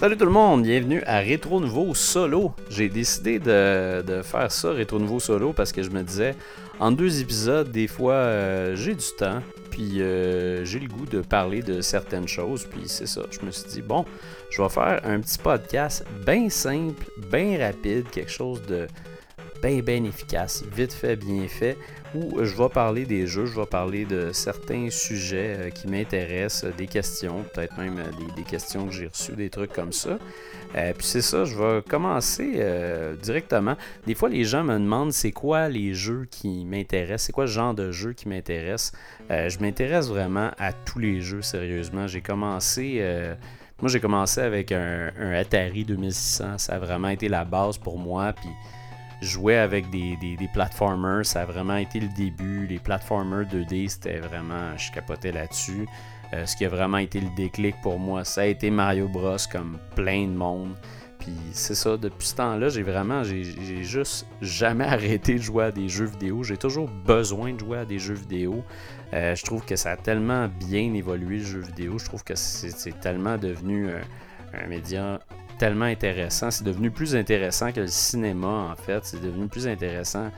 Salut tout le monde, bienvenue à Rétro Nouveau Solo. J'ai décidé de, faire ça, Rétro Nouveau Solo, parce que je me disais, en deux épisodes, des fois, euh, j'ai du temps, puis euh, j'ai le goût de parler de certaines choses, puis c'est ça. Je me suis dit, bon, je vais faire un petit podcast bien simple, bien rapide, quelque chose de bien, bien efficace, vite fait, bien fait, où je vais parler des jeux, je vais parler de certains sujets euh, qui m'intéressent, des questions, peut-être même euh, des, questions que j'ai reçues, des trucs comme ça. Euh, puis c'est ça, je vais commencer directement. Des fois, les gens me demandent c'est quoi les jeux qui m'intéressent, c'est quoi le genre de jeu qui m'intéresse. je m'intéresse vraiment à tous les jeux, sérieusement. J'ai commencé. moi, j'ai commencé avec un, un, Atari 2600. Ça a vraiment été la base pour moi. Puis jouer avec des, des, platformers, ça a vraiment été le début. Les platformers 2D, c'était vraiment, je capotais là-dessus. Euh, ce qui a vraiment été le déclic pour moi, ça a été Mario Bros comme plein de monde. Puis c'est ça, depuis ce temps-là, j'ai vraiment, j'ai juste jamais arrêté de jouer à des jeux vidéo. J'ai toujours besoin de jouer à des jeux vidéo. Euh, je trouve que ça a tellement bien évolué le jeu vidéo. Je trouve que c'est tellement devenu euh, un média tellement intéressant. C'est devenu plus intéressant que le cinéma, en fait. C'est devenu plus intéressant.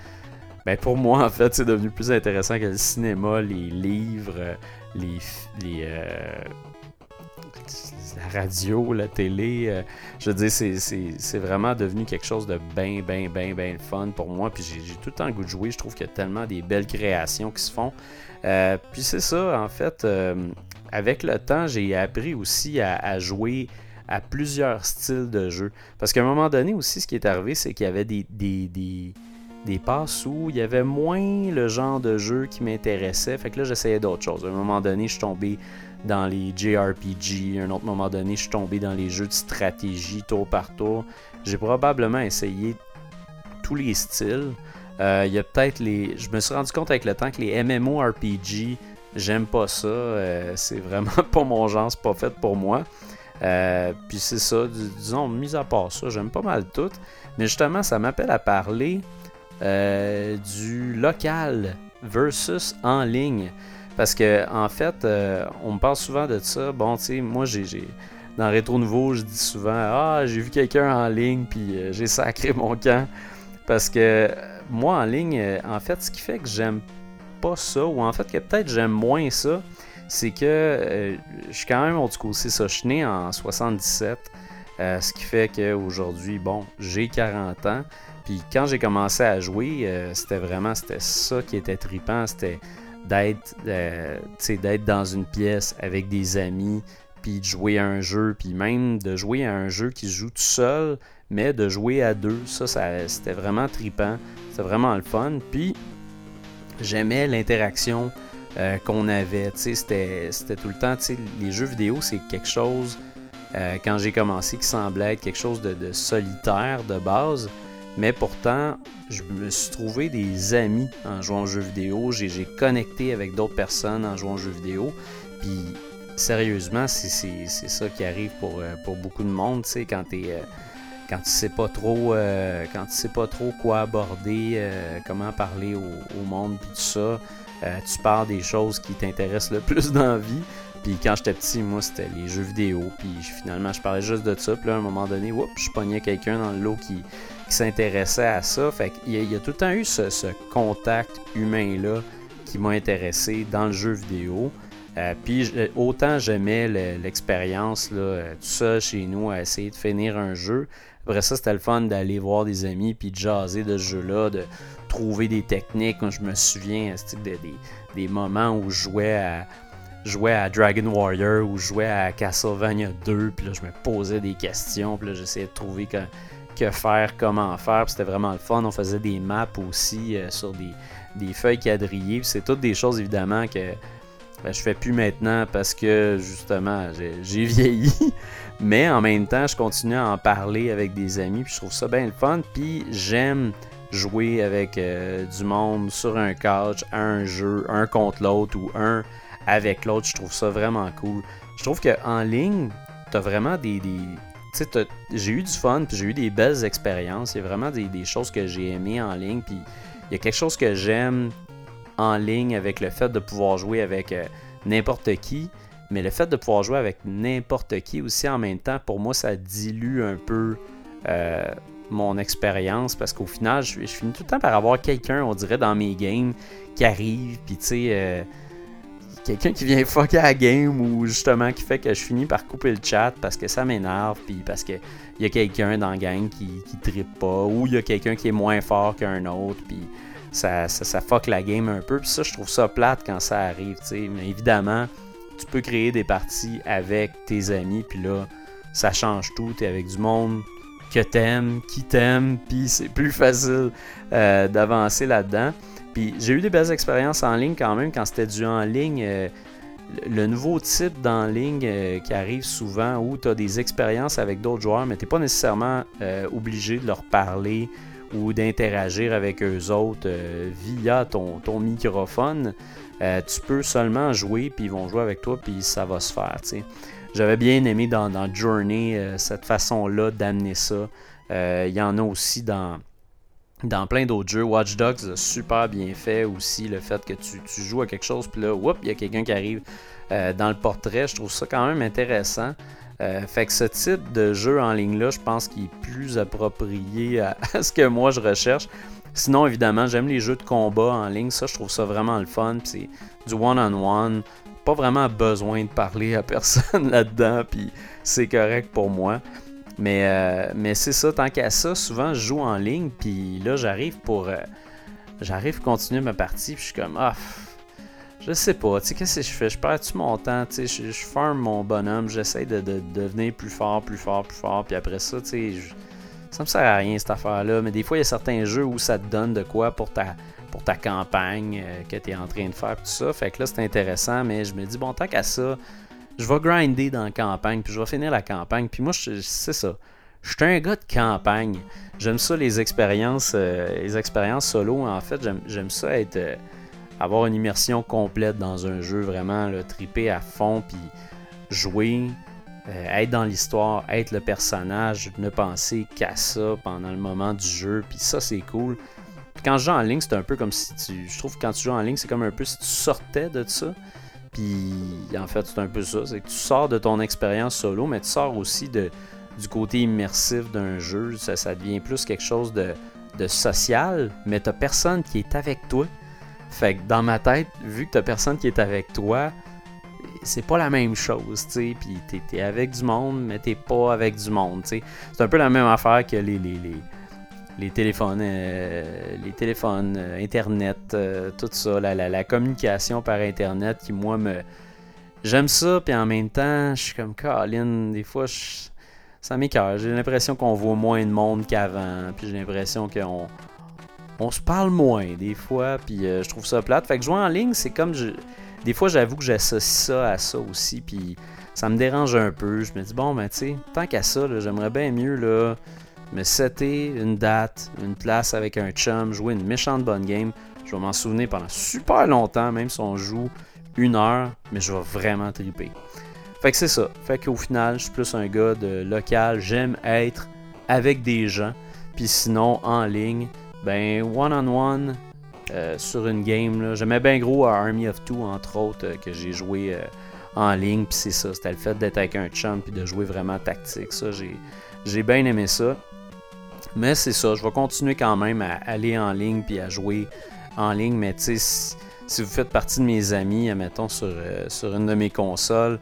Ben pour moi, en fait, c'est devenu plus intéressant que le cinéma, les livres, les, euh, la radio, la télé. Euh, je veux dire, c'est vraiment devenu quelque chose de bien, bien, bien, bien fun pour moi. Puis j'ai tout le temps le goût de jouer. Je trouve qu'il y a tellement des belles créations qui se font. Euh, puis c'est ça, en fait, avec le temps, j'ai appris aussi à jouer à plusieurs styles de jeu. Parce qu'à un moment donné aussi, ce qui est arrivé, c'est qu'il y avait des, des, des, passes où il y avait moins le genre de jeu qui m'intéressait. Fait que là, j'essayais d'autres choses. À un moment donné, je suis tombé dans les JRPG. Un autre moment donné, je suis tombé dans les jeux de stratégie tour par tour. J'ai probablement essayé tous les styles. Euh, il y a peut-être les. Je me suis rendu compte avec le temps que les MMORPG, j'aime pas ça. Euh, c'est vraiment pas mon genre, c'est pas fait pour moi. Euh, puis c'est ça, disons, mis à part ça, j'aime pas mal tout. Mais justement, ça m'appelle à parler euh, du local versus en ligne. Parce que en fait, euh, on me parle souvent de ça. Bon, tu sais, moi j'ai. Dans Rétro Nouveau, je dis souvent Ah, j'ai vu quelqu'un en ligne, puis j'ai sacré mon camp. Parce que moi en ligne, en fait, ce qui fait que j'aime pas ça, ou en fait que peut-être j'aime moins ça, c'est que euh, je suis quand même du coup, c'est ça, né en 77, euh, ce qui fait qu'aujourd'hui, bon, j'ai 40 ans. Puis quand j'ai commencé à jouer, euh, c'était vraiment c'était ça qui était tripant, c'était d'être d'être dans une pièce avec des amis, puis de jouer à un jeu, puis même de jouer à un jeu qui se joue tout seul, mais de jouer à deux, ça, ça c'était vraiment tripant, c'était vraiment le fun. Puis j'aimais l'interaction euh, qu'on avait. C'était, tout le temps, les jeux vidéo, c'est quelque chose, euh, quand j'ai commencé, qui semblait être quelque chose de, solitaire de base. Mais pourtant, je me suis trouvé des amis en jouant aux jeux vidéo. J'ai, connecté avec d'autres personnes en jouant aux jeux vidéo. Puis, sérieusement, c'est, ça qui arrive pour, euh, pour beaucoup de monde, quand tu quand tu sais pas trop quand tu sais pas trop quoi aborder, comment parler au, au monde puis tout ça, euh, tu parles des choses qui t'intéressent le plus dans la vie. Puis quand j'étais petit, moi, c'était les jeux vidéo. Puis finalement, je parlais juste de ça. Puis là, à un moment donné, whoop, je pognais quelqu'un dans le lot qui, s'intéressait à ça. Fait qu'il y, a tout le temps eu ce, contact humain-là qui m'a intéressé dans le jeu vidéo. Euh, puis autant j'aimais l'expérience là, euh, tout ça chez nous à essayer de finir un jeu. Après ça, c'était le fun d'aller voir des amis puis de jaser de ce jeu-là, de, trouver des techniques. je me souviens des, des, moments où je jouais à, jouais à Dragon Warrior ou je jouais à Castlevania 2, puis là, je me posais des questions, puis là, j'essayais de trouver que, que faire, comment faire, c'était vraiment le fun. On faisait des maps aussi euh, sur des, des, feuilles quadrillées, c'est toutes des choses évidemment que ben, je fais plus maintenant parce que justement j'ai vieilli, mais en même temps je continue à en parler avec des amis, puis je trouve ça bien le fun, puis j'aime jouer avec euh, du monde sur un couch, un jeu, un contre l'autre ou un avec l'autre. Je trouve ça vraiment cool. Je trouve qu'en ligne, t'as vraiment des. j'ai eu du fun, puis j'ai eu des belles expériences. Il y a vraiment des, choses que j'ai aimées en ligne. Puis il y a quelque chose que j'aime en ligne avec le fait de pouvoir jouer avec euh, n'importe qui. Mais le fait de pouvoir jouer avec n'importe qui aussi en même temps, pour moi, ça dilue un peu euh, mon expérience parce qu'au final, je, finis tout le temps par avoir quelqu'un, on dirait, dans mes games qui arrive, puis tu sais, euh, quelqu'un qui vient fucker la game ou justement qui fait que je finis par couper le chat parce que ça m'énerve, puis parce qu'il y a quelqu'un dans la gang qui, qui trippe pas, ou il y a quelqu'un qui est moins fort qu'un autre, puis ça, ça, fuck la game un peu. Puis ça, je trouve ça plate quand ça arrive, tu sais. Mais évidemment, tu peux créer des parties avec tes amis, puis là, ça change tout. Tu es avec du monde que t'aimes, qui t'aime, puis c'est plus facile euh, d'avancer là-dedans. Puis j'ai eu des belles expériences en ligne quand même quand c'était du en ligne. Euh, le nouveau type d'en ligne euh, qui arrive souvent où tu as des expériences avec d'autres joueurs, mais tu n'es pas nécessairement obligé de leur parler ou d'interagir avec eux autres via ton, ton microphone. Tu peux seulement jouer, puis ils vont jouer avec toi, puis ça va se faire. J'avais bien aimé dans, Journey cette façon-là d'amener ça. Il y en a aussi dans, dans plein d'autres jeux. Watch Dogs a super bien fait aussi le fait que tu, joues à quelque chose, puis là, il y a quelqu'un qui arrive euh, dans le portrait. Je trouve ça quand même intéressant. Euh, fait que ce type de jeu en ligne-là, je pense qu'il est plus approprié à, ce que moi je recherche. Sinon, évidemment, j'aime les jeux de combat en ligne. Ça, je trouve ça vraiment le fun. C'est du one-on-one. Pas vraiment besoin de parler à personne là-dedans. Puis c'est correct pour moi. Mais, euh, mais c'est ça, tant qu'à ça, souvent je joue en ligne, puis là j'arrive pour. Euh, j'arrive continuer ma partie, puis je suis comme, ah, je sais pas, tu sais, qu'est-ce que je fais? Je perds-tu mon temps, tu sais, je, farm mon bonhomme, j'essaie de, devenir plus fort, plus fort, plus fort, puis après ça, tu sais, ça me sert à rien cette affaire-là, mais des fois il y a certains jeux où ça te donne de quoi pour ta, pour ta campagne euh, que tu es en train de faire, tout ça, fait que là c'est intéressant, mais je me dis, bon, tant qu'à ça, je vais grinder dans la campagne, puis je vais finir la campagne. Puis moi, c'est ça. Je suis un gars de campagne. J'aime ça, les expériences, euh, les expériences solo. En fait, j'aime ça être. Euh, avoir une immersion complète dans un jeu, vraiment le triper à fond, puis jouer, être dans l'histoire, être le personnage, ne penser qu'à ça pendant le moment du jeu, puis ça c'est cool. quand je joue en ligne, c'est un peu comme si tu. Je trouve que quand tu joues en ligne, c'est comme un peu si tu sortais de ça. Puis en fait, c'est un peu ça. C'est que tu sors de ton expérience solo, mais tu sors aussi de, du côté immersif d'un jeu. Ça, ça devient plus quelque chose de, de social, mais t'as personne qui est avec toi. Fait que dans ma tête, vu que t'as personne qui est avec toi, c'est pas la même chose, tu sais. Puis t'es, avec du monde, mais t'es pas avec du monde, tu sais. C'est un peu la même affaire que les, les, les les téléphones, euh, les téléphones, euh, Internet, euh, tout ça, la, communication par Internet qui, moi, me. J'aime ça, puis en même temps, je suis comme Colin, des fois, ça m'écœure. J'ai l'impression qu'on voit moins de monde qu'avant, puis j'ai l'impression qu'on on se parle moins, des fois, puis je trouve ça plate. Fait que jouer en ligne, c'est comme. Je... Des fois, j'avoue que j'associe ça à ça aussi, puis ça me dérange un peu. Je me dis, bon, ben, tu sais, tant qu'à ça, j'aimerais bien mieux, là me setter une date, une place avec un chum, jouer une méchante bonne game. Je vais m'en souvenir pendant super longtemps, même si on joue une heure, mais je vais vraiment triper. Fait que c'est ça. Fait qu'au final, je suis plus un gars de local. J'aime être avec des gens. Puis sinon, en ligne, ben one-on-one euh, sur une game. J'aimais bien gros Army of Two, entre autres, euh, que j'ai joué euh, en ligne. Puis c'est ça. C'était le fait d'être avec un chum puis de jouer vraiment tactique. Ça, j'ai bien aimé ça. Mais c'est ça, je vais continuer quand même à aller en ligne puis à jouer en ligne. Mais tu sais, si, vous faites partie de mes amis, mettons sur, sur une de mes consoles,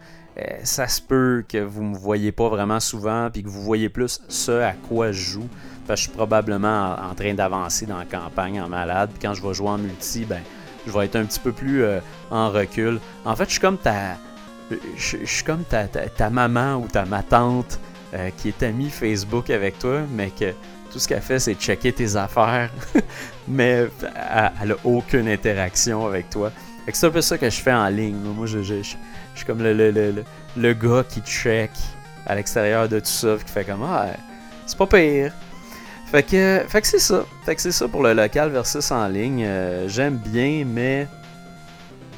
ça se peut que vous me voyez pas vraiment souvent puis que vous voyez plus ce à quoi je joue. Je suis probablement en, train d'avancer dans la campagne en malade. Puis quand je vais jouer en multi, ben, je vais être un petit peu plus euh, en recul. En fait, je suis comme ta. Je, suis comme ta, ta, maman ou ta ma tante qui est amie Facebook avec toi, mais que tout ce qu'elle fait, c'est checker tes affaires, mais elle n'a aucune interaction avec toi. C'est un peu ça que je fais en ligne. Moi, je, suis comme le, le, le, gars qui check à l'extérieur de tout ça, qui fait comme Ah, c'est pas pire. Fait que, fait que c'est ça. Fait que c'est ça pour le local versus en ligne. Euh, j'aime bien, mais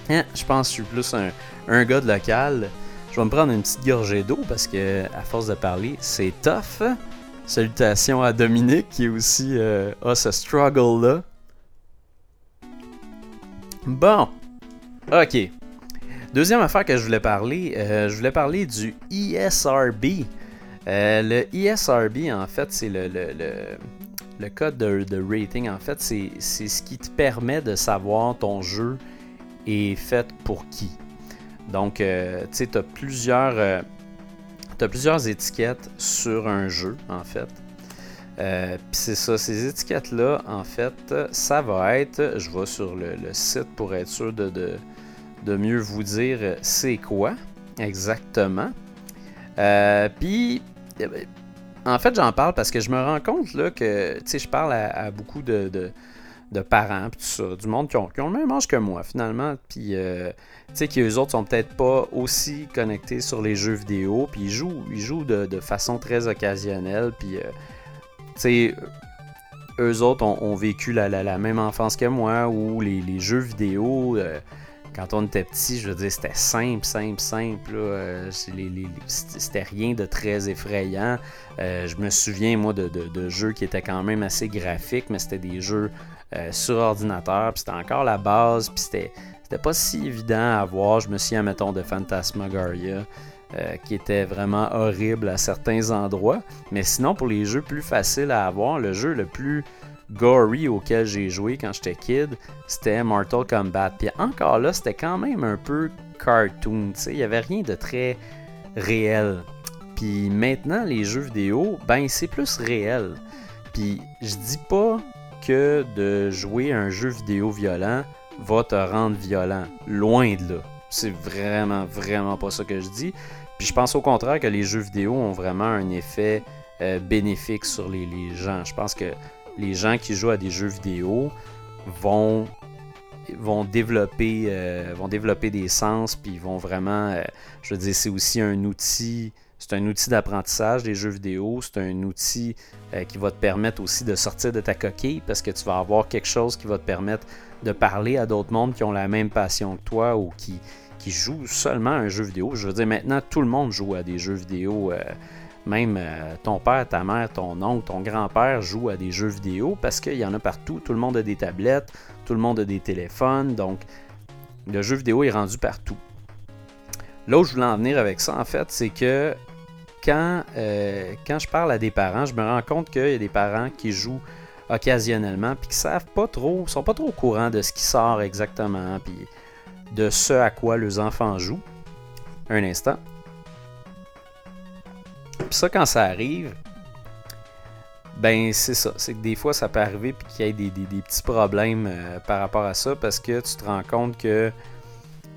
hein, je pense que je suis plus un, un gars de local. Je vais me prendre une petite gorgée d'eau parce que, à force de parler, c'est tough. Salutations à Dominique qui aussi euh, a ce struggle-là. Bon, ok. Deuxième affaire que je voulais parler, euh, je voulais parler du ESRB. Euh, le ESRB, en fait, c'est le, le, code de, de, rating. En fait, c'est ce qui te permet de savoir ton jeu est fait pour qui. Donc, euh, tu sais, tu as plusieurs, as plusieurs étiquettes sur un jeu, en fait. Puis c'est ça, ces étiquettes-là, en fait, ça va être, je vais sur le, site pour être sûr de, de mieux vous dire c'est quoi exactement. Euh, puis, en fait, j'en parle parce que je me rends compte là, que, je parle à, beaucoup de, de, parents, tout ça, du monde qui ont, le même âge que moi, finalement. Puis, euh, qu'eux autres sont peut-être pas aussi connectés sur les jeux vidéo, puis ils jouent, jouent de, façon très occasionnelle, puis, euh, eux autres ont, vécu la, même enfance que moi, où les, les jeux vidéo quand on était petit, je veux dire, c'était simple, simple, simple. Euh, c'était rien de très effrayant. Euh, je me souviens, moi, de, jeux qui étaient quand même assez graphiques, mais c'était des jeux euh, sur ordinateur, puis c'était encore la base, puis c'était, pas si évident à voir. Je me souviens, mettons, de Phantasmagoria. qui était vraiment horrible à certains endroits. Mais sinon, pour les jeux plus faciles à avoir, le jeu le plus gory auquel j'ai joué quand j'étais kid, c'était Mortal Kombat. Puis encore là, c'était quand même un peu cartoon, il n'y avait rien de très réel. Puis maintenant, les jeux vidéo, ben c'est plus réel. Puis je dis pas que de jouer un jeu vidéo violent va te rendre violent. Loin de là. C'est vraiment, vraiment pas ça que je dis. Puis je pense au contraire que les jeux vidéo ont vraiment un effet euh, bénéfique sur les, les gens. Je pense que les gens qui jouent à des jeux vidéo vont euh, développer des sens puis vont vraiment euh, je veux dire c'est aussi un outil c'est un outil d'apprentissage des jeux vidéo c'est un outil euh, qui va te permettre aussi de sortir de ta coquille parce que tu vas avoir quelque chose qui va te permettre de parler à d'autres mondes qui ont la même passion que toi ou qui qui jouent seulement à un jeu vidéo. Je veux dire maintenant tout le monde joue à des jeux vidéo même euh, ton père, ta mère, ton oncle, ton grand-père jouent à des jeux vidéo parce qu'il y en a partout. Tout le monde a des tablettes, tout le monde a des téléphones. Donc, le jeu vidéo est rendu partout. Là où je voulais en venir avec ça, en fait, c'est que quand, euh, je parle à des parents, je me rends compte qu'il y a des parents qui jouent occasionnellement puis qui savent pas trop, sont pas trop au courant de ce qui sort exactement puis de ce à quoi leurs enfants jouent. Un instant. Ça, quand ça arrive, ben c'est ça. C'est que des fois, ça peut arriver puis qu'il y ait des, petits problèmes euh, par rapport à ça parce que tu te rends compte que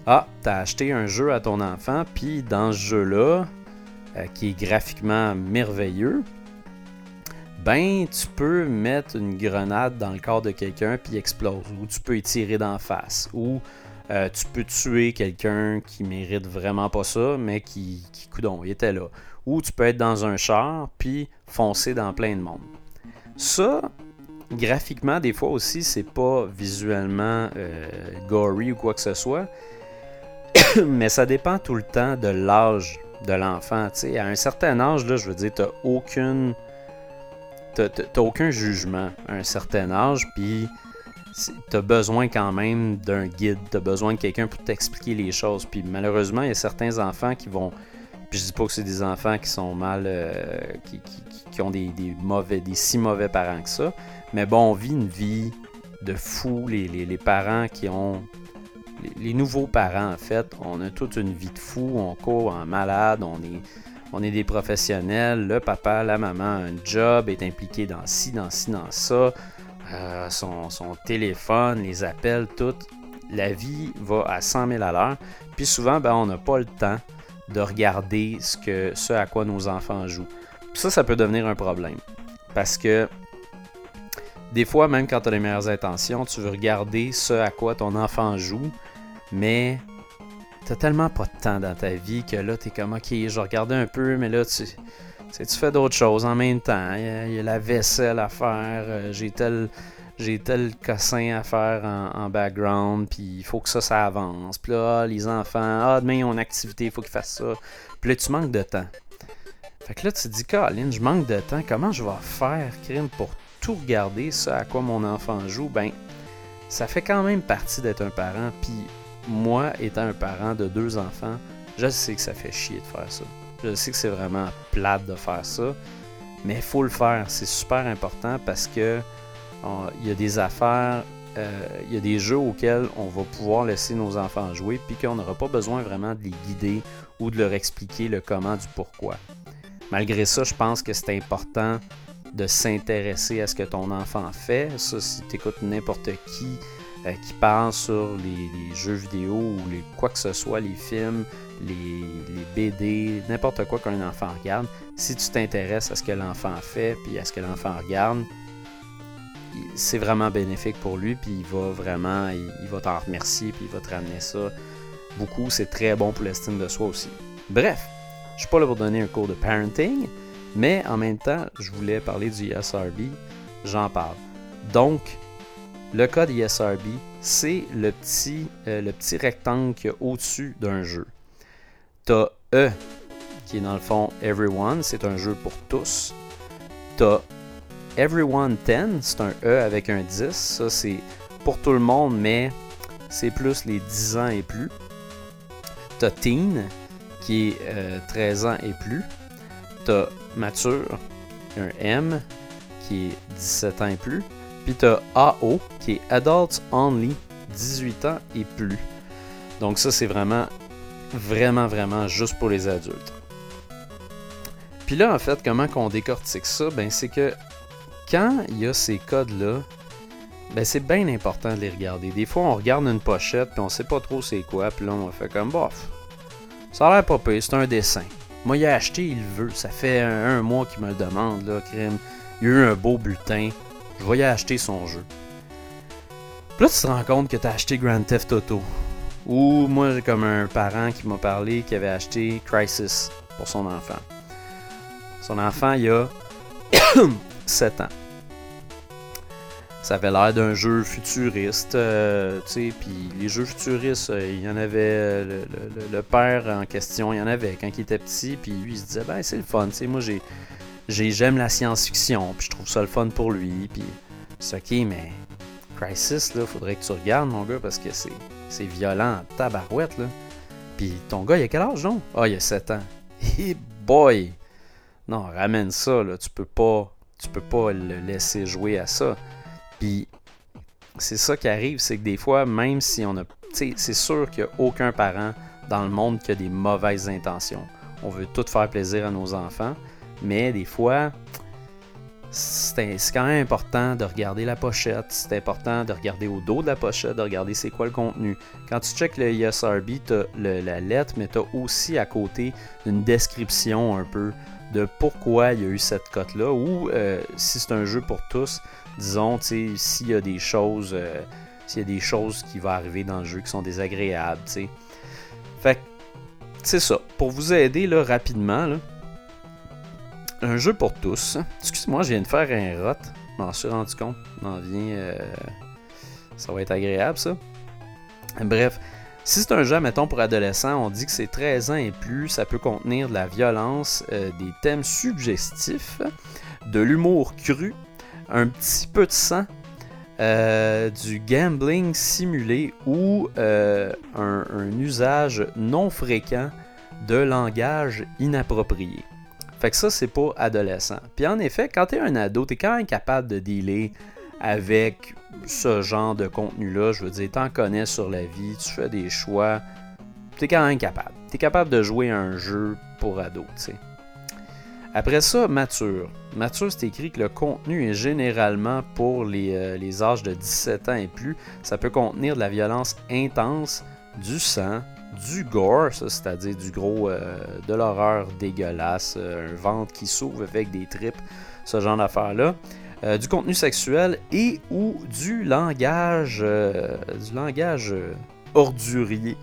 ah, t'as acheté un jeu à ton enfant, puis dans ce jeu-là, euh, qui est graphiquement merveilleux, ben tu peux mettre une grenade dans le corps de quelqu'un puis explose, ou tu peux y tirer d'en face, ou euh, tu peux tuer quelqu'un qui mérite vraiment pas ça, mais qui, qui coudon, il était là ou tu peux être dans un char puis foncer dans plein de monde. Ça, graphiquement, des fois aussi, c'est pas visuellement euh, gory ou quoi que ce soit, mais ça dépend tout le temps de l'âge de l'enfant. À un certain âge, là, je veux dire, tu aucune. T'as aucun jugement à un certain âge, puis tu as besoin quand même d'un guide, tu as besoin de quelqu'un pour t'expliquer les choses. Puis malheureusement, il y a certains enfants qui vont je dis pas que c'est des enfants qui sont mal, euh, qui, ont des, mauvais, des si mauvais parents que ça. Mais bon, on vit une vie de fou. Les, parents qui ont, les, nouveaux parents en fait, on a toute une vie de fou. On court en malade, on est, on est des professionnels. Le papa, la maman un job, est impliqué dans ci, dans ci, dans ça. Euh, son, son, téléphone, les appels, tout. La vie va à 100 000 à l'heure. Puis souvent, ben, on n'a pas le temps de regarder ce, que, ce à quoi nos enfants jouent. ça, ça peut devenir un problème. Parce que des fois, même quand tu as les meilleures intentions, tu veux regarder ce à quoi ton enfant joue, mais t'as tellement pas de temps dans ta vie que là, tu es comme, ok, je regardais un peu, mais là, tu, fais d'autres choses en même temps. Il y, a, la vaisselle à faire, euh, j'ai tel j'ai tel cossin à faire en, background, puis il faut que ça, ça avance. Puis là, les enfants, ah, demain, ils ont une activité, il faut qu'ils fassent ça. Puis là, tu manques de temps. Fait que là, tu te dis, Colin, je manque de temps, comment je vais faire, crime, pour tout regarder, ça à quoi mon enfant joue? Ben, ça fait quand même partie d'être un parent, puis moi, étant un parent de deux enfants, je sais que ça fait chier de faire ça. Je sais que c'est vraiment plate de faire ça. Mais il faut le faire. C'est super important parce que il y a des affaires, euh, il y a des jeux auxquels on va pouvoir laisser nos enfants jouer, puis qu'on n'aura pas besoin vraiment de les guider ou de leur expliquer le comment du pourquoi. Malgré ça, je pense que c'est important de s'intéresser à ce que ton enfant fait. Ça, si tu écoutes n'importe qui euh, qui parle sur les, jeux vidéo ou quoi que ce soit, les films, les, BD, n'importe quoi qu'un enfant regarde, si tu t'intéresses à ce que l'enfant fait puis à ce que l'enfant regarde, c'est vraiment bénéfique pour lui, puis il va vraiment, il, va t'en remercier, puis il va te ramener ça beaucoup. C'est très bon pour l'estime de soi aussi. Bref, je suis pas là pour donner un cours de parenting, mais en même temps, je voulais parler du ESRB, j'en parle. Donc, le code ESRB, c'est le petit, euh, le petit rectangle au-dessus d'un jeu. Tu E, qui est dans le fond Everyone, c'est un jeu pour tous. Tu as Everyone 10, c'est un E avec un 10. Ça, c'est pour tout le monde, mais c'est plus les 10 ans et plus. T'as Teen, qui est 13 euh, ans et plus. T'as Mature, un M, qui est 17 ans et plus. Puis t'as AO, qui est Adults Only, 18 ans et plus. Donc ça, c'est vraiment, vraiment, vraiment juste pour les adultes. Puis là, en fait, comment qu'on décortique ça? Ben, c'est que quand il y a ces codes-là, ben c'est bien important de les regarder. Des fois, on regarde une pochette, puis on sait pas trop c'est quoi, puis là, on fait comme, bof, ça a l'air pas pire, c'est un dessin. Moi, il a acheté, il veut. Ça fait un, mois qu'il me le demande, là, crime. Il a eu un beau bulletin. Je vais y acheter son jeu. Puis là, tu te rends compte que tu as acheté Grand Theft Auto. Ou moi, comme un parent qui m'a parlé qui avait acheté Crisis pour son enfant. Son enfant, il a 7 ans. Ça avait l'air d'un jeu futuriste, euh, tu sais, puis les jeux futuristes, euh, il y en avait, euh, le, père en question, il y en avait quand il était petit, puis lui il se disait, ben c'est le fun, tu sais, moi j'ai, j'aime la science-fiction, puis je trouve ça le fun pour lui, puis c'est ok, mais Crisis, là, faudrait que tu regardes, mon gars, parce que c'est, c'est violent, tabarouette, là. Puis ton gars, il a quel âge, non? Ah, il a 7 ans. Hey boy! Non, ramène ça, là, tu peux pas tu peux pas le laisser jouer à ça. Puis c'est ça qui arrive, c'est que des fois, même si on a. C'est sûr qu'il n'y a aucun parent dans le monde qui a des mauvaises intentions. On veut tout faire plaisir à nos enfants, mais des fois, c'est quand même important de regarder la pochette, c'est important de regarder au dos de la pochette, de regarder c'est quoi le contenu. Quand tu checkes le ESRB, tu as la lettre, mais tu as aussi à côté une description un peu de pourquoi il y a eu cette cote-là, ou euh, si c'est un jeu pour tous, disons, s'il y a des choses, euh, s'il y a des choses qui vont arriver dans le jeu qui sont désagréables, sais. Fait c'est ça. Pour vous aider là, rapidement, un jeu pour tous. Excuse-moi, je viens de faire un rot. Je m'en suis rendu compte. M'en vient. Euh, ça va être agréable, ça. Bref, si c'est un jeu, mettons, pour adolescents, on dit que c'est 13 ans et plus, ça peut contenir de la violence, euh, des thèmes suggestifs, de l'humour cru, un petit peu de sang, euh, du gambling simulé ou euh, un, usage non fréquent de langage inapproprié. Fait que ça, c'est pour adolescent. Puis en effet, quand tu es un ado, tu es quand même capable de dealer avec ce genre de contenu-là. Je veux dire, t'en connais sur la vie, tu fais des choix, t'es quand même capable. T'es capable de jouer un jeu pour ados, tu sais. Après ça, mature. Mature, c'est écrit que le contenu est généralement pour les, euh, âges de 17 ans et plus. Ça peut contenir de la violence intense, du sang, du gore, c'est-à-dire du gros, euh, de l'horreur dégueulasse, euh, un ventre qui s'ouvre avec des tripes, ce genre d'affaires-là. Euh, du contenu sexuel et ou du langage, euh, du langage euh, ordurier.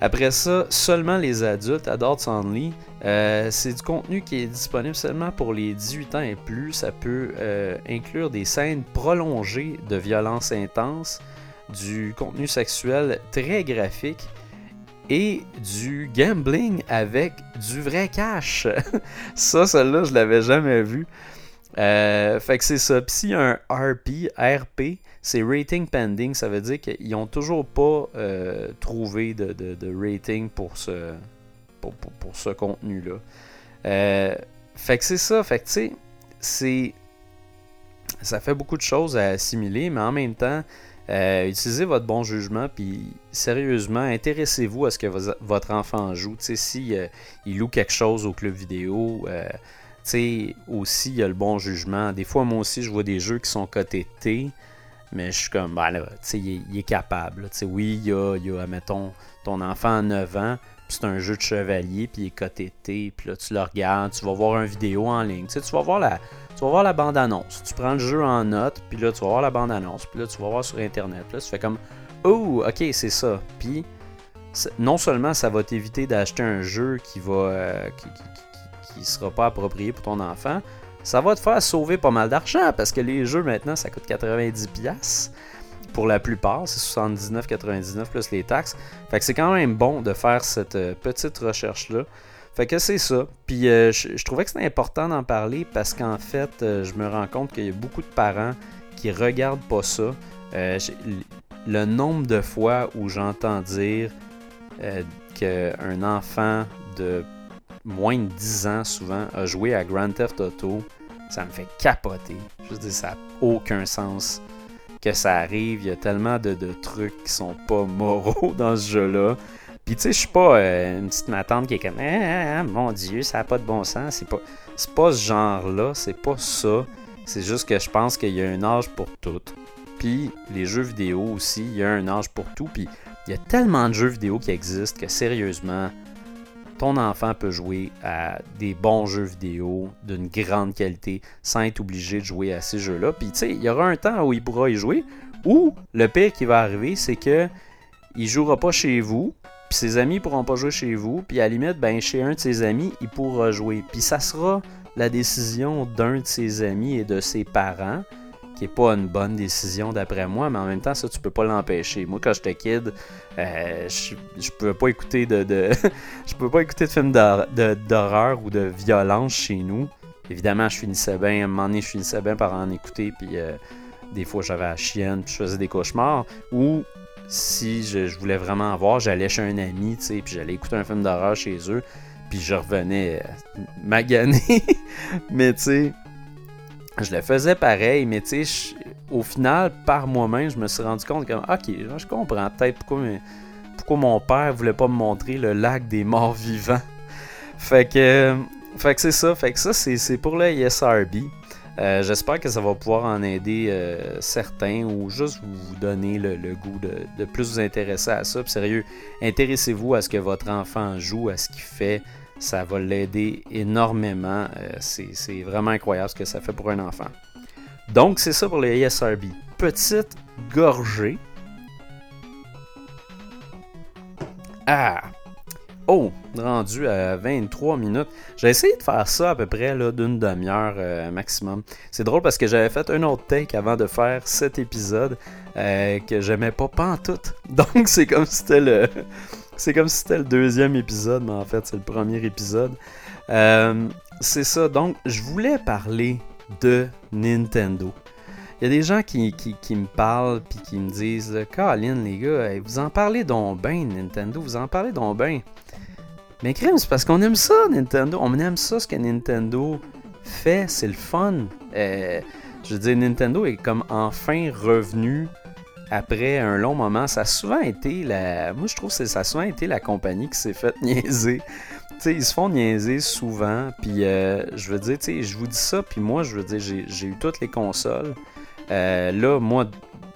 Après ça, seulement les adultes, adults only, c'est du contenu qui est disponible seulement pour les 18 ans et plus. Ça peut inclure des scènes prolongées de violence intense, du contenu sexuel très graphique et du gambling avec du vrai cash. ça, celle-là, je l'avais jamais vu. Euh, fait que c'est ça. Puis s'il y a un RP, RP, c'est rating pending. Ça veut dire qu'ils n'ont toujours pas trouvé de, rating pour ce, pour, ce contenu-là. fait que c'est ça. Fait que tu sais, c'est. Ça fait beaucoup de choses à assimiler, mais en même temps, euh, utilisez votre bon jugement, puis sérieusement, intéressez-vous à ce que votre enfant joue. si euh, il loue quelque chose au club vidéo, euh, aussi, il y a le bon jugement. Des fois, moi aussi, je vois des jeux qui sont cotés T, mais je suis comme, ben là, il, est capable. oui, il y a, y a, mettons, ton enfant a 9 ans, c'est un jeu de chevalier, puis il est coté T, puis là, tu le regardes, tu vas voir une vidéo en ligne. Tu, sais, tu vas voir la, tu vas voir la bande-annonce. Tu prends le jeu en note, puis là, tu vas voir la bande-annonce, puis là, tu vas voir sur Internet. Là, tu fais comme, oh, ok, c'est ça. Puis, non seulement ça va t'éviter d'acheter un jeu qui va. Euh, sera pas approprié pour ton enfant, ça va te faire sauver pas mal d'argent parce que les jeux maintenant ça coûte 90$ pour la plupart, c'est 79,99 plus les taxes. Fait que c'est quand même bon de faire cette euh, petite recherche-là. Fait que c'est ça. Puis euh, je, trouvais que c'était important d'en parler parce qu'en fait, euh, je me rends compte qu'il y a beaucoup de parents qui regardent pas ça. le nombre de fois où j'entends dire qu'un enfant de moins de 10 ans souvent a joué à Grand Theft Auto, ça me fait capoter. Je veux dire, ça n'a aucun sens que ça arrive. Il y a tellement de, trucs qui sont pas moraux dans ce jeu-là. Puis tu sais, je suis pas euh, une petite matante qui est comme ah, mon Dieu, ça n'a pas de bon sens. C'est pas, c'est pas ce genre-là, c'est pas ça. C'est juste que je pense qu'il y a un âge pour tout. Puis les jeux vidéo aussi, il y a un âge pour tout. Puis il y a tellement de jeux vidéo qui existent que sérieusement, ton enfant peut jouer à des bons jeux vidéo d'une grande qualité sans être obligé de jouer à ces jeux-là. Puis tu sais, il y aura un temps où il pourra y jouer, ou le pire qui va arriver, c'est que il jouera pas chez vous, puis ses amis pourront pas jouer chez vous, puis à la limite, ben chez un de ses amis, il pourra jouer. Puis ça sera la décision d'un de ses amis et de ses parents qui est pas une bonne décision d'après moi, mais en même temps, ça, tu peux pas l'empêcher. Moi, quand j'étais kid, euh, je, je pouvais pas écouter de, je pouvais pas écouter de films d'horreur ou de violence chez nous. Évidemment, je finissais bien, à un moment donné, je finissais bien par en écouter, puis euh, des fois, j'avais la chienne, puis je faisais des cauchemars. Ou si je, voulais vraiment en voir, j'allais chez un ami, tu sais, puis j'allais écouter un film d'horreur chez eux, puis je revenais euh, magané. mais tu sais, je le faisais pareil, mais tu sais, au final, par moi-même, je me suis rendu compte que, ok, je comprends peut-être pourquoi, mon père voulait pas me montrer le lac des morts vivants. Fait que, c'est ça, fait que ça, c'est pour le ISRB. Euh, j'espère que ça va pouvoir en aider euh, certains ou juste vous donner le, goût de, plus vous intéresser à ça. Puis sérieux, intéressez-vous à ce que votre enfant joue, à ce qu'il fait, ça va l'aider énormément. Euh, c'est vraiment incroyable ce que ça fait pour un enfant. Donc, c'est ça pour le ESRB. Petite gorgée. Ah! Oh, rendu à 23 minutes. J'ai essayé de faire ça à peu près d'une demi-heure euh, maximum. C'est drôle parce que j'avais fait un autre take avant de faire cet épisode euh, que j'aimais pas pantoute. Donc c'est comme si c'était le, c'est comme si c'était le deuxième épisode, mais en fait, c'est le premier épisode. Euh, c'est ça. Donc, je voulais parler de Nintendo. Il y a des gens qui, qui, me parlent puis qui me disent Colin, les gars, vous en parlez donc bien, Nintendo, vous en parlez donc bien. Mais crème, c'est parce qu'on aime ça, Nintendo. On aime ça, ce que Nintendo fait. C'est le fun. Euh, je veux dire, Nintendo est comme enfin revenu après un long moment, ça a souvent été la. Moi, je trouve que ça a souvent été la compagnie qui s'est faite niaiser. Ils se font niaiser souvent. Puis, euh, je veux dire, je vous dis ça. Puis, moi, je veux dire, j'ai eu toutes les consoles. Euh, là, moi,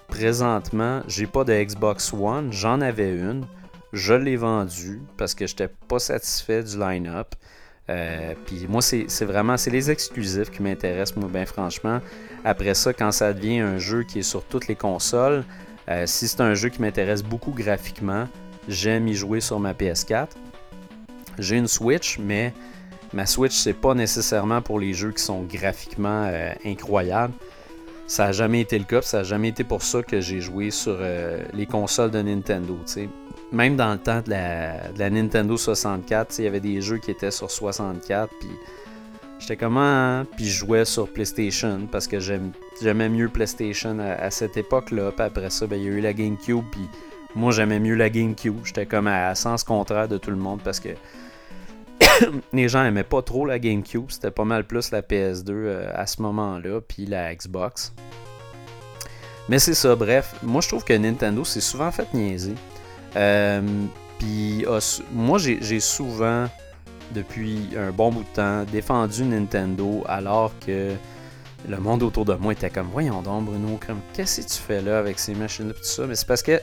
présentement, j'ai pas de Xbox One. J'en avais une. Je l'ai vendue parce que j'étais pas satisfait du line-up. Euh, puis moi, c'est vraiment c'est les exclusifs qui m'intéressent, moi, bien franchement. Après ça, quand ça devient un jeu qui est sur toutes les consoles, euh, si c'est un jeu qui m'intéresse beaucoup graphiquement, j'aime y jouer sur ma PS4. J'ai une Switch, mais ma Switch, c'est pas nécessairement pour les jeux qui sont graphiquement euh, incroyables. Ça n'a jamais été le cas, ça n'a jamais été pour ça que j'ai joué sur euh, les consoles de Nintendo. Même dans le temps de la, Nintendo 64, il y avait des jeux qui étaient sur 64, puis J'étais comment. Hein? Puis je jouais sur PlayStation parce que j'aimais mieux PlayStation à, cette époque-là. Puis après ça, ben, il y a eu la GameCube. Puis moi, j'aimais mieux la GameCube. J'étais comme à, sens contraire de tout le monde parce que les gens aimaient pas trop la GameCube. C'était pas mal plus la PS2 euh, à ce moment-là. Puis la Xbox. Mais c'est ça, bref. Moi, je trouve que Nintendo s'est souvent fait niaiser. Euh, puis moi, j'ai souvent depuis un bon bout de temps défendu Nintendo alors que le monde autour de moi était comme Voyons donc, Bruno, qu'est-ce que tu fais là avec ces machines-là tout ça? Mais c'est parce que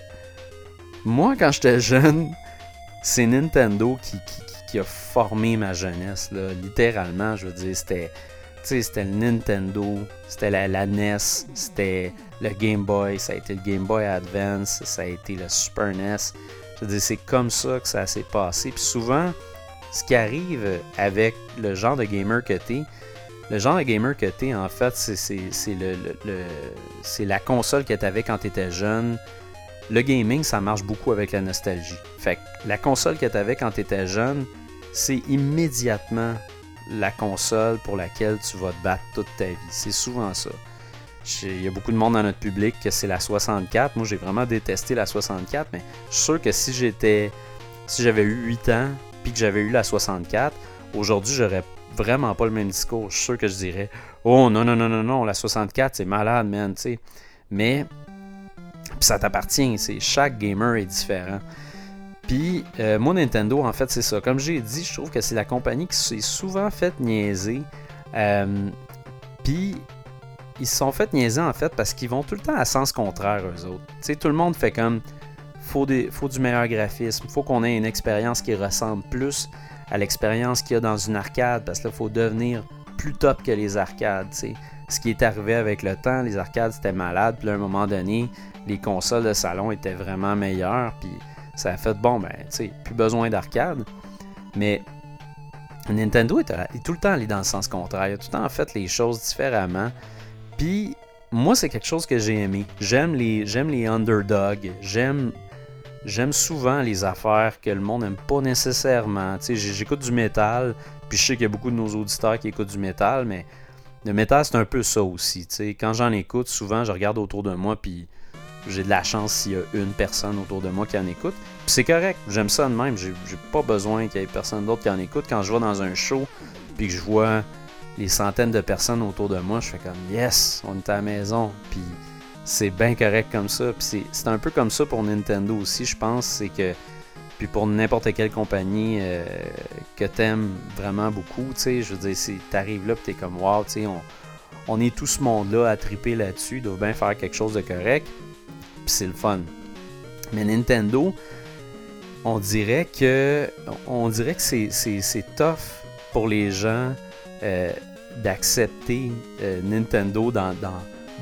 moi, quand j'étais jeune, c'est Nintendo qui, qui, a formé ma jeunesse, là, littéralement. Je veux dire, c'était. C'était le Nintendo, c'était la, la NES, c'était le Game Boy, ça a été le Game Boy Advance, ça a été le Super NES. Je veux dire, c'est comme ça que ça s'est passé. Puis souvent, ce qui arrive avec le genre de gamer que tu le genre de gamer que tu en fait, c'est le, la console que tu avais quand tu étais jeune. Le gaming, ça marche beaucoup avec la nostalgie. Fait que la console que tu avais quand tu étais jeune, c'est immédiatement la console pour laquelle tu vas te battre toute ta vie. C'est souvent ça. Il y a beaucoup de monde dans notre public que c'est la 64. Moi, j'ai vraiment détesté la 64, mais je suis sûr que si j'étais si j'avais eu 8 ans que j'avais eu la 64, aujourd'hui, j'aurais vraiment pas le même discours. Je suis sûr que je dirais Oh non, non, non, non, non, la 64, c'est malade, man, tu sais. Mais ça t'appartient, c'est chaque gamer est différent. Puis, euh, moi, Nintendo, en fait, c'est ça. Comme j'ai dit, je trouve que c'est la compagnie qui s'est souvent fait niaiser. Euh, puis, ils se sont fait niaiser, en fait, parce qu'ils vont tout le temps à sens contraire, eux autres. Tu sais, tout le monde fait comme faut, faut du meilleur graphisme. Faut qu'on ait une expérience qui ressemble plus à l'expérience qu'il y a dans une arcade, parce qu'il faut devenir plus top que les arcades. Ce qui est arrivé avec le temps, les arcades c'était malade, puis à un moment donné, les consoles de salon étaient vraiment meilleures, puis ça a fait bon, ben, tu sais, plus besoin d'arcade. Mais Nintendo est, tout le temps allé dans le sens contraire, il a tout le temps fait les choses différemment. Puis moi, c'est quelque chose que j'ai aimé. J'aime les, j'aime les underdogs, j'aime j'aime souvent les affaires que le monde n'aime pas nécessairement. J'écoute du métal, puis je sais qu'il y a beaucoup de nos auditeurs qui écoutent du métal, mais le métal, c'est un peu ça aussi. Quand j'en écoute, souvent, je regarde autour de moi, puis j'ai de la chance s'il y a une personne autour de moi qui en écoute. Puis c'est correct, j'aime ça de même. J'ai pas besoin qu'il y ait personne d'autre qui en écoute. Quand je vais dans un show, puis que je vois les centaines de personnes autour de moi, je fais comme yes, on est à la maison. Puis c'est bien correct comme ça. Puis c'est un peu comme ça pour Nintendo aussi, je pense. C'est que. Puis pour n'importe quelle compagnie euh, que t'aimes vraiment beaucoup, tu sais, je veux dire, t'arrives là t'es comme wow, tu sais, on, est tout ce monde-là à triper là-dessus, doit bien faire quelque chose de correct. Puis c'est le fun. Mais Nintendo, on dirait que on dirait que c'est tough pour les gens euh, d'accepter euh, Nintendo dans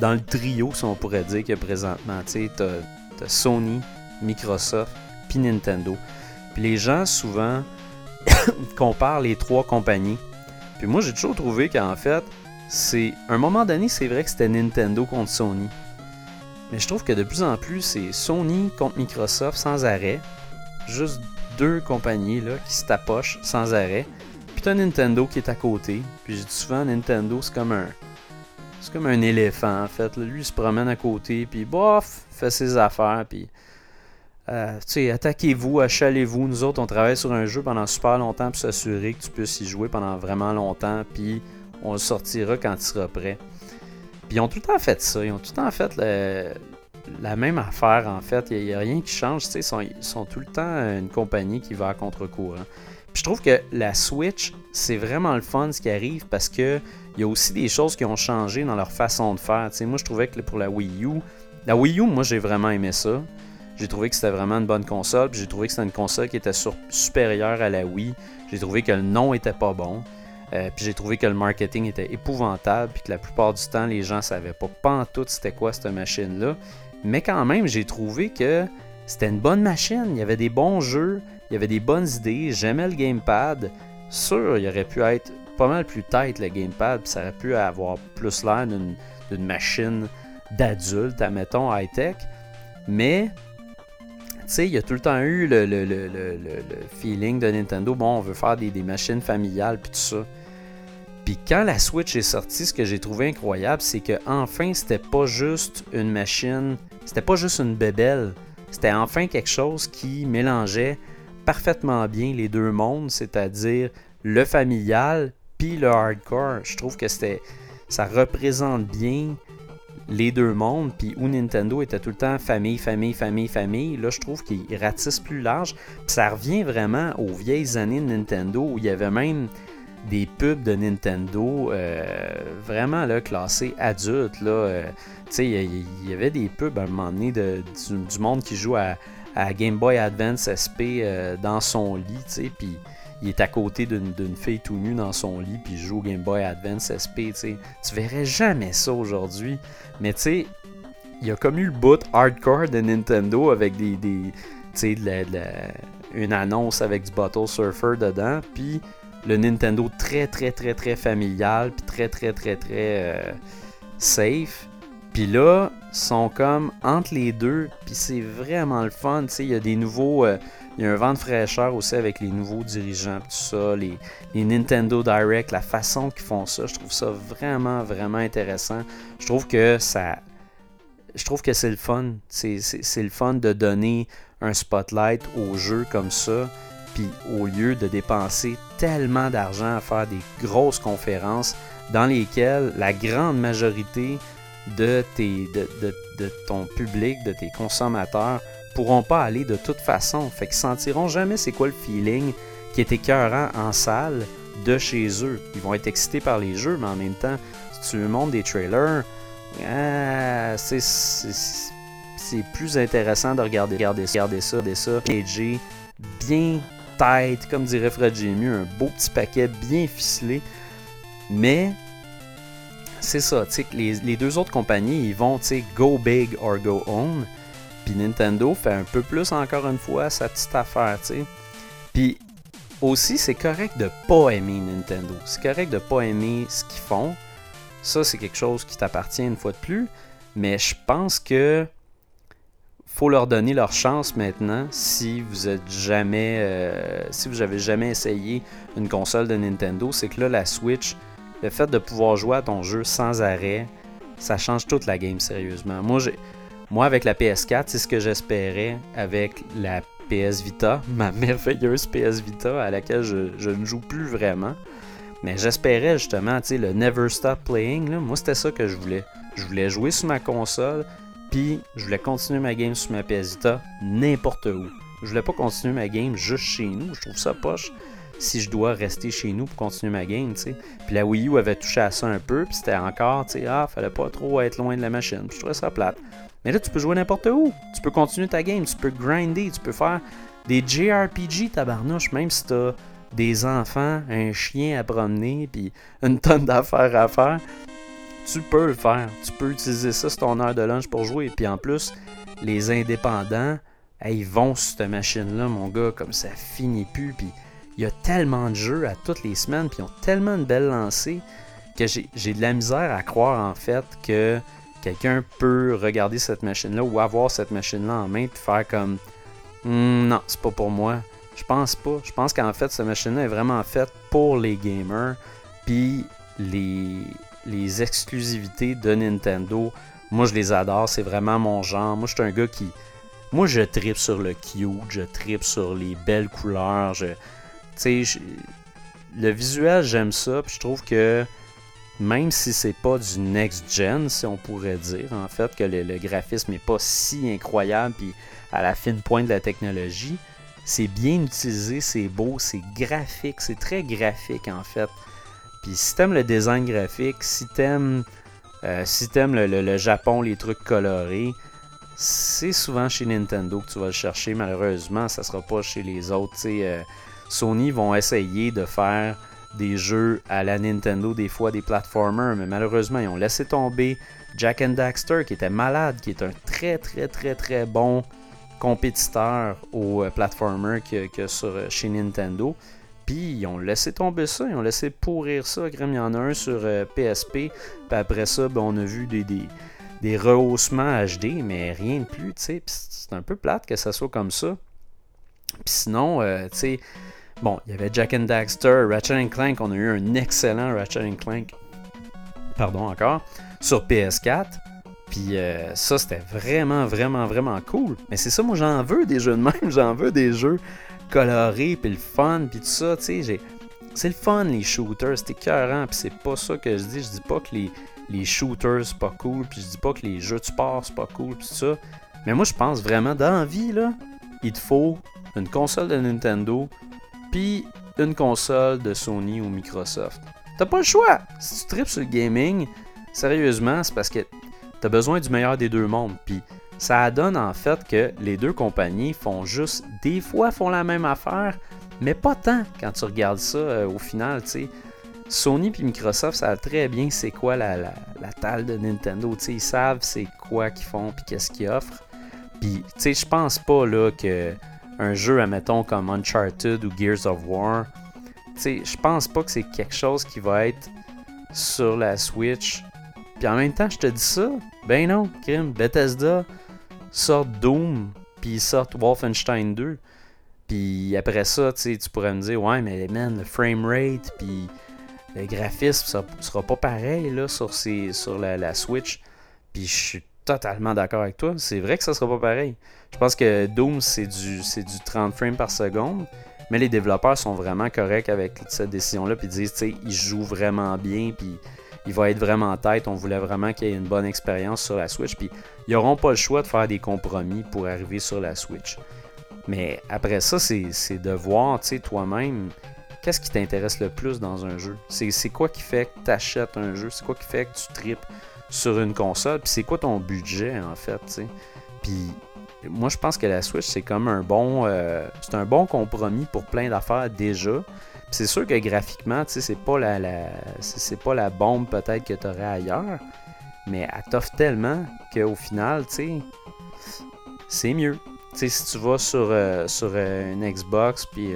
dans le trio, si on pourrait dire, a présentement. Tu sais, t'as Sony, Microsoft, puis Nintendo. Puis les gens, souvent, comparent les trois compagnies. Puis moi, j'ai toujours trouvé qu'en fait, c'est. un moment donné, c'est vrai que c'était Nintendo contre Sony. Mais je trouve que de plus en plus, c'est Sony contre Microsoft sans arrêt. Juste deux compagnies là, qui se tapochent sans arrêt. Puis t'as Nintendo qui est à côté. Puis j'ai dit souvent, Nintendo, c'est comme un c'est comme un éléphant, en fait. Lui, il se promène à côté, puis bof, fait ses affaires, puis. Euh, tu sais, attaquez-vous, achalez-vous. Nous autres, on travaille sur un jeu pendant super longtemps pour s'assurer que tu puisses y jouer pendant vraiment longtemps, puis on le sortira quand il sera prêt. Puis ils ont tout le temps fait ça. Ils ont tout le temps fait la même affaire, en fait. Il n'y a, rien qui change. Ils sont, ils sont tout le temps une compagnie qui va à contre-courant. Puis je trouve que la Switch, c'est vraiment le fun ce qui arrive parce que il y a aussi des choses qui ont changé dans leur façon de faire. moi, je trouvais que pour la Wii U, la Wii U, moi, j'ai vraiment aimé ça. J'ai trouvé que c'était vraiment une bonne console. J'ai trouvé que c'était une console qui était supérieure à la Wii. J'ai trouvé que le nom était pas bon. Euh, puis j'ai trouvé que le marketing était épouvantable. Puis que la plupart du temps, les gens savaient pas pas tout c'était quoi cette machine-là. Mais quand même, j'ai trouvé que c'était une bonne machine. Il y avait des bons jeux. Il y avait des bonnes idées. J'aimais le gamepad. Sûr, il aurait pu être pas mal plus tête le gamepad, puis ça aurait pu avoir plus l'air d'une machine d'adulte, admettons, high-tech. Mais, tu sais, il y a tout le temps eu le, le, feeling de Nintendo, bon, on veut faire des, machines familiales, puis tout ça. Puis quand la Switch est sortie, ce que j'ai trouvé incroyable, c'est que enfin c'était pas juste une machine, c'était pas juste une bébelle, c'était enfin quelque chose qui mélangeait parfaitement bien les deux mondes, c'est-à-dire le familial puis le hardcore. Je trouve que c'était ça représente bien les deux mondes, puis où Nintendo était tout le temps famille, famille, famille, famille, là je trouve qu'il ratisse plus large. ça revient vraiment aux vieilles années de Nintendo où il y avait même des pubs de Nintendo euh, vraiment là, classés adultes. Là, euh, il y, avait des pubs à un moment donné de, du, monde qui joue à, Game Boy Advance SP euh, dans son lit, puis il est à côté d'une fille tout nue dans son lit, puis joue au Game Boy Advance SP. Tu verrais jamais ça aujourd'hui. Mais tu sais, il y a comme eu le boot hardcore de Nintendo avec des, des une annonce avec du Bottle Surfer dedans, puis le Nintendo très très très très familial, puis très très très très euh, safe. Puis là, sont comme entre les deux, puis c'est vraiment le fun. Il y a des nouveaux. Euh, il y a un vent de fraîcheur aussi avec les nouveaux dirigeants, tout ça, les, Nintendo Direct, la façon qu'ils font ça, je trouve ça vraiment, vraiment intéressant. Je trouve que ça. Je trouve que c'est le fun. C'est le fun de donner un spotlight aux jeux comme ça. Puis au lieu de dépenser tellement d'argent à faire des grosses conférences dans lesquelles la grande majorité de, tes, de, ton public, de tes consommateurs, pourront pas aller de toute façon. Fait qu'ils sentiront jamais c'est quoi le feeling qui est écœurant en salle de chez eux. Ils vont être excités par les jeux, mais en même temps, si tu montres des trailers, ah, c'est plus intéressant de regarder, regarder, regarder ça, regarder ça, bien tête, comme dirait Fred Jamie, un beau petit paquet bien ficelé. Mais c'est ça, les, les deux autres compagnies, ils vont go big or go home. Puis Nintendo fait un peu plus encore une fois sa petite affaire, sais. Puis aussi, c'est correct de pas aimer Nintendo. C'est correct de pas aimer ce qu'ils font. Ça, c'est quelque chose qui t'appartient une fois de plus. Mais je pense que faut leur donner leur chance maintenant si vous êtes jamais euh, si vous avez jamais essayé une console de Nintendo, c'est que là la Switch, le fait de pouvoir jouer à ton jeu sans arrêt, ça change toute la game sérieusement. Moi moi avec la PS4, c'est ce que j'espérais avec la PS Vita, ma merveilleuse PS Vita à laquelle je, ne joue plus vraiment. Mais j'espérais justement, tu sais, le Never Stop Playing, moi c'était ça que je voulais. Je voulais jouer sur ma console, puis je voulais continuer ma game sur ma PS Vita n'importe où. Je voulais pas continuer ma game juste chez nous. Je trouve ça poche si je dois rester chez nous pour continuer ma game, tu sais. Puis la Wii U avait touché à ça un peu, puis c'était encore, tu sais, ah, fallait pas trop être loin de la machine. Puis je trouvais ça plate. Mais là, tu peux jouer n'importe où. Tu peux continuer ta game, tu peux grinder, tu peux faire des JRPG tabarnouche, même si t'as des enfants, un chien à promener, puis une tonne d'affaires à faire tu peux le faire. Tu peux utiliser ça sur ton heure de lunch pour jouer. Puis en plus, les indépendants, ils vont sur cette machine-là, mon gars, comme ça finit plus. Puis il y a tellement de jeux à toutes les semaines, puis ils ont tellement de belles lancées que j'ai de la misère à croire en fait que quelqu'un peut regarder cette machine-là ou avoir cette machine-là en main et faire comme hmm, non, c'est pas pour moi. Je pense pas. Je pense qu'en fait, cette machine-là est vraiment faite pour les gamers. Puis les, les exclusivités de Nintendo, moi je les adore, c'est vraiment mon genre. Moi je suis un gars qui. Moi je tripe sur le cute, je tripe sur les belles couleurs. Je, sais, le visuel, j'aime ça, puis je trouve que même si c'est pas du next-gen, si on pourrait dire, en fait, que le, graphisme n'est pas si incroyable, puis à la fine pointe de la technologie, c'est bien utilisé, c'est beau, c'est graphique, c'est très graphique en fait. Puis si t'aimes le design graphique, si t'aimes euh, si t'aimes le, Japon, les trucs colorés, c'est souvent chez Nintendo que tu vas le chercher. Malheureusement, ça sera pas chez les autres. Euh, Sony vont essayer de faire des jeux à la Nintendo, des fois des platformers, mais malheureusement, ils ont laissé tomber Jack and Daxter, qui était malade, qui est un très très très très bon compétiteur au euh, platformer que, que sur, chez Nintendo. Puis ils ont laissé tomber ça, ils ont laissé pourrir ça. il en a un sur PSP. Euh, puis après ça, ben, on a vu des, des, rehaussements HD, mais rien de plus, tu sais. c'est un peu plate que ça soit comme ça. Puis sinon, euh, tu sais, Bon, il y avait Jack and Daxter, Ratchet Clank, on a eu un excellent Ratchet Clank. Pardon encore, sur PS4. Puis euh, ça, c'était vraiment, vraiment, vraiment cool. Mais c'est ça, moi, j'en veux des jeux de même. J'en veux des jeux colorés, puis le fun, puis tout ça. Tu sais, c'est le fun, les shooters. C'est écœurant, puis c'est pas ça que je dis. Je dis pas que les, les shooters, c'est pas cool, puis je dis pas que les jeux de sport, c'est pas cool, puis tout ça. Mais moi, je pense vraiment, dans la vie, là, il te faut une console de Nintendo, puis une console de Sony ou Microsoft. T'as pas le choix. Si tu tripes sur le gaming, sérieusement, c'est parce que t'as besoin du meilleur des deux mondes. Puis ça donne en fait que les deux compagnies font juste, des fois font la même affaire, mais pas tant quand tu regardes ça euh, au final, tu sais. Sony puis Microsoft savent très bien c'est quoi la, la, la, talle de Nintendo. sais, ils savent c'est quoi qu'ils font puis qu'est-ce qu'ils offrent. Puis, tu sais, je pense pas là que un jeu, admettons, comme Uncharted ou Gears of War, je pense pas que c'est quelque chose qui va être sur la Switch. Puis en même temps, je te dis ça, ben non, Kim, Bethesda sort Doom, puis sortent Wolfenstein 2. Puis après ça, tu pourrais me dire, ouais, mais man, le frame rate, puis le graphisme, ça sera pas pareil là, sur la, la Switch. Puis je suis totalement d'accord avec toi. C'est vrai que ça sera pas pareil. Je pense que Doom, c'est du, du 30 frames par seconde. Mais les développeurs sont vraiment corrects avec cette décision-là. Puis disent, tu sais, ils jouent vraiment bien. Puis il va être vraiment en tête. On voulait vraiment qu'il y ait une bonne expérience sur la Switch. Puis ils n'auront pas le choix de faire des compromis pour arriver sur la Switch. Mais après ça, c'est de voir, tu sais, toi-même, qu'est-ce qui t'intéresse le plus dans un jeu? C'est quoi qui fait que tu achètes un jeu? C'est quoi qui fait que tu tripes? Sur une console. Puis c'est quoi ton budget, en fait, tu sais? Puis moi, je pense que la Switch, c'est comme un bon, euh, c'est un bon compromis pour plein d'affaires déjà. C'est sûr que graphiquement, c'est pas la, c'est pas la bombe peut-être que tu aurais ailleurs, mais elle t'offre tellement qu'au final, c'est mieux. si tu vas sur, euh, euh, une Xbox puis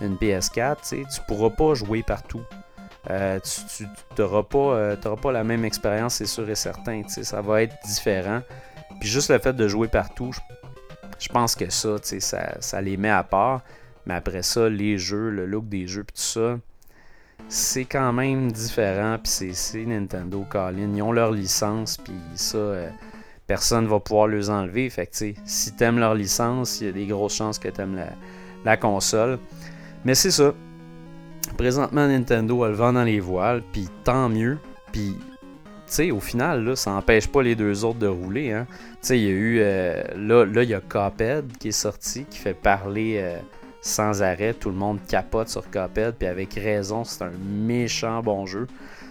une PS4, tu pourras pas jouer partout. Tu n'auras pas, pas la même expérience, c'est sûr et certain. Ça va être différent. Puis juste le fait de jouer partout, je pense que ça, ça, ça les met à part. Mais après ça, les jeux, le look des jeux, puis tout ça, c'est quand même différent. Puis c'est Nintendo, Colin. Ils ont leur licence, puis ça, euh, personne va pouvoir les enlever. Fait que, si t'aimes leur licence, il y a des grosses chances que t'aimes la console. Mais c'est ça. Présentement, Nintendo a le vent dans les voiles, puis tant mieux. Puis sais, au final, ça n'empêche pas les deux autres de rouler. Hein. il y a eu. Euh, là, il y a Cuphead qui est sorti, qui fait parler euh, sans arrêt. Tout le monde capote sur Cuphead, puis avec raison, c'est un méchant bon jeu.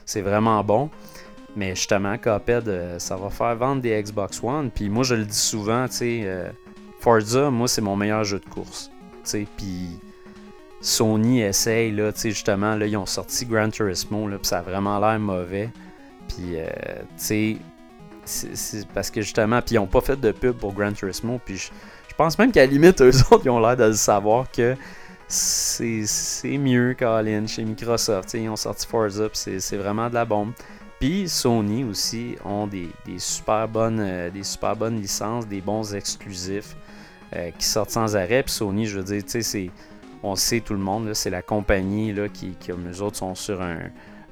C'est vraiment bon. Mais justement, Cuphead, euh, ça va faire vendre des Xbox One. Puis moi, je le dis souvent, tu sais, Forza, moi, c'est mon meilleur jeu de course. Puis Sony essaye, là, justement, là, ils ont sorti Gran Turismo, là, puis ça a vraiment l'air mauvais. Puis, euh, tu sais, c'est parce que justement, puis ils n'ont pas fait de pub pour Gran Turismo. Puis je, pense même qu'à la limite, eux autres, ils ont l'air de le savoir que c'est mieux qu'Alien chez Microsoft. ils ont sorti Forza, c'est vraiment de la bombe. Puis Sony aussi ont des, super bonnes, euh, des super bonnes licences, des bons exclusifs euh, qui sortent sans arrêt. Puis Sony, je veux dire, tu sais, on sait tout le monde, c'est la compagnie là, qui, comme nous autres, sont sur un,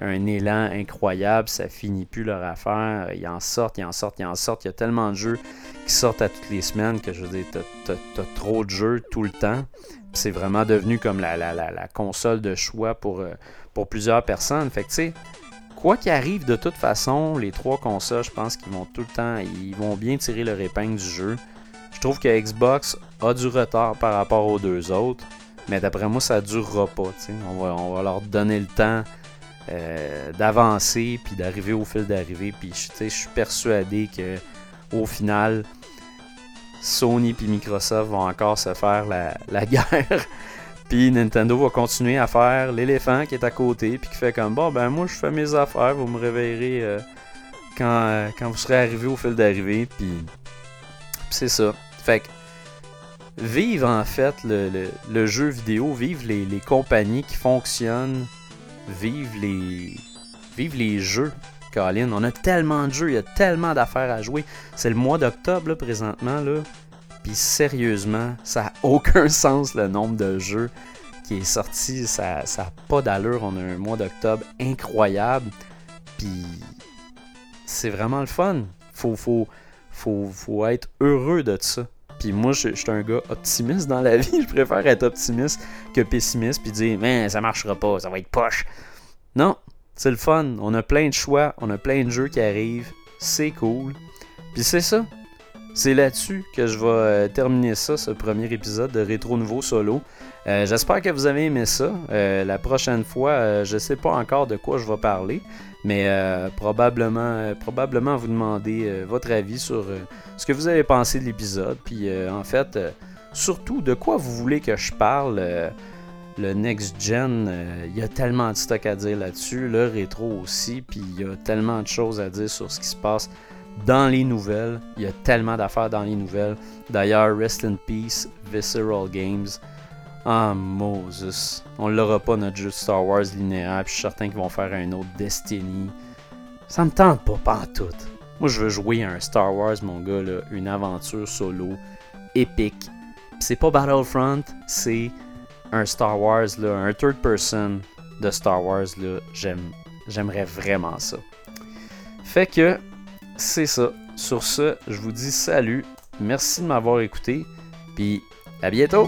élan incroyable, ça finit plus leur affaire. Ils en sortent, ils en sortent, ils en sortent. Il y a tellement de jeux qui sortent à toutes les semaines que je veux dire, t'as, trop de jeux tout le temps. c'est vraiment devenu comme la, console de choix pour, euh, plusieurs personnes. Fait tu sais, quoi qu'il arrive, de toute façon, les trois consoles, je pense qu'ils vont tout le temps, ils vont bien tirer leur épingle du jeu. Je trouve que Xbox a du retard par rapport aux deux autres. Mais d'après moi, ça durera pas. On va, leur donner le temps euh, d'avancer puis d'arriver au fil d'arrivée. Puis je suis persuadé que au final, Sony puis Microsoft vont encore se faire la, guerre. puis Nintendo va continuer à faire l'éléphant qui est à côté puis qui fait comme bon ben moi je fais mes affaires, vous me réveillerez euh, quand, euh, quand vous serez arrivé au fil d'arrivée. Puis c'est ça. Fait vive en fait le, jeu vidéo, vive les, compagnies qui fonctionnent vive les, vive les jeux. Colin, on a tellement de jeux, il y a tellement d'affaires à jouer. C'est le mois d'octobre présentement là. Puis sérieusement, ça n'a aucun sens le nombre de jeux qui est sorti. Ça n'a pas d'allure. On a un mois d'octobre incroyable. Puis c'est vraiment le fun. Faut, faut, faut, faut être heureux de ça. Puis moi, je, suis un gars optimiste dans la vie. Je préfère être optimiste que pessimiste. Puis dire, mais ça marchera pas, ça va être poche. Non, c'est le fun. On a plein de choix, on a plein de jeux qui arrivent. C'est cool. Puis c'est ça. C'est là-dessus que je vais euh, terminer ça, ce premier épisode de Rétro Nouveau Solo. Euh, j'espère que vous avez aimé ça. Euh, la prochaine fois, je sais pas encore de quoi je vais parler, mais probablement, probablement vous demander votre avis sur ce que vous avez pensé de l'épisode. Puis en fait, surtout de quoi vous voulez que je parle. le next gen, il y a tellement de stock à dire là-dessus. Le rétro aussi, puis il y a tellement de choses à dire sur ce qui se passe dans les nouvelles. Il y a tellement d'affaires dans les nouvelles. D'ailleurs, Rest in Peace, Visceral Games. Ah, Moses. On l'aura pas notre jeu Star Wars linéaire, puis je suis certain qu'ils vont faire un autre Destiny. Ça me tente pas, tout. Moi, je veux jouer à un Star Wars, mon gars, là, une aventure solo, épique. c'est pas Battlefront, c'est un Star Wars, là, un third person de Star Wars, là. J'aime, j'aimerais vraiment ça. Fait que, c'est ça. Sur ce, je vous dis salut. Merci de m'avoir écouté. Puis à bientôt!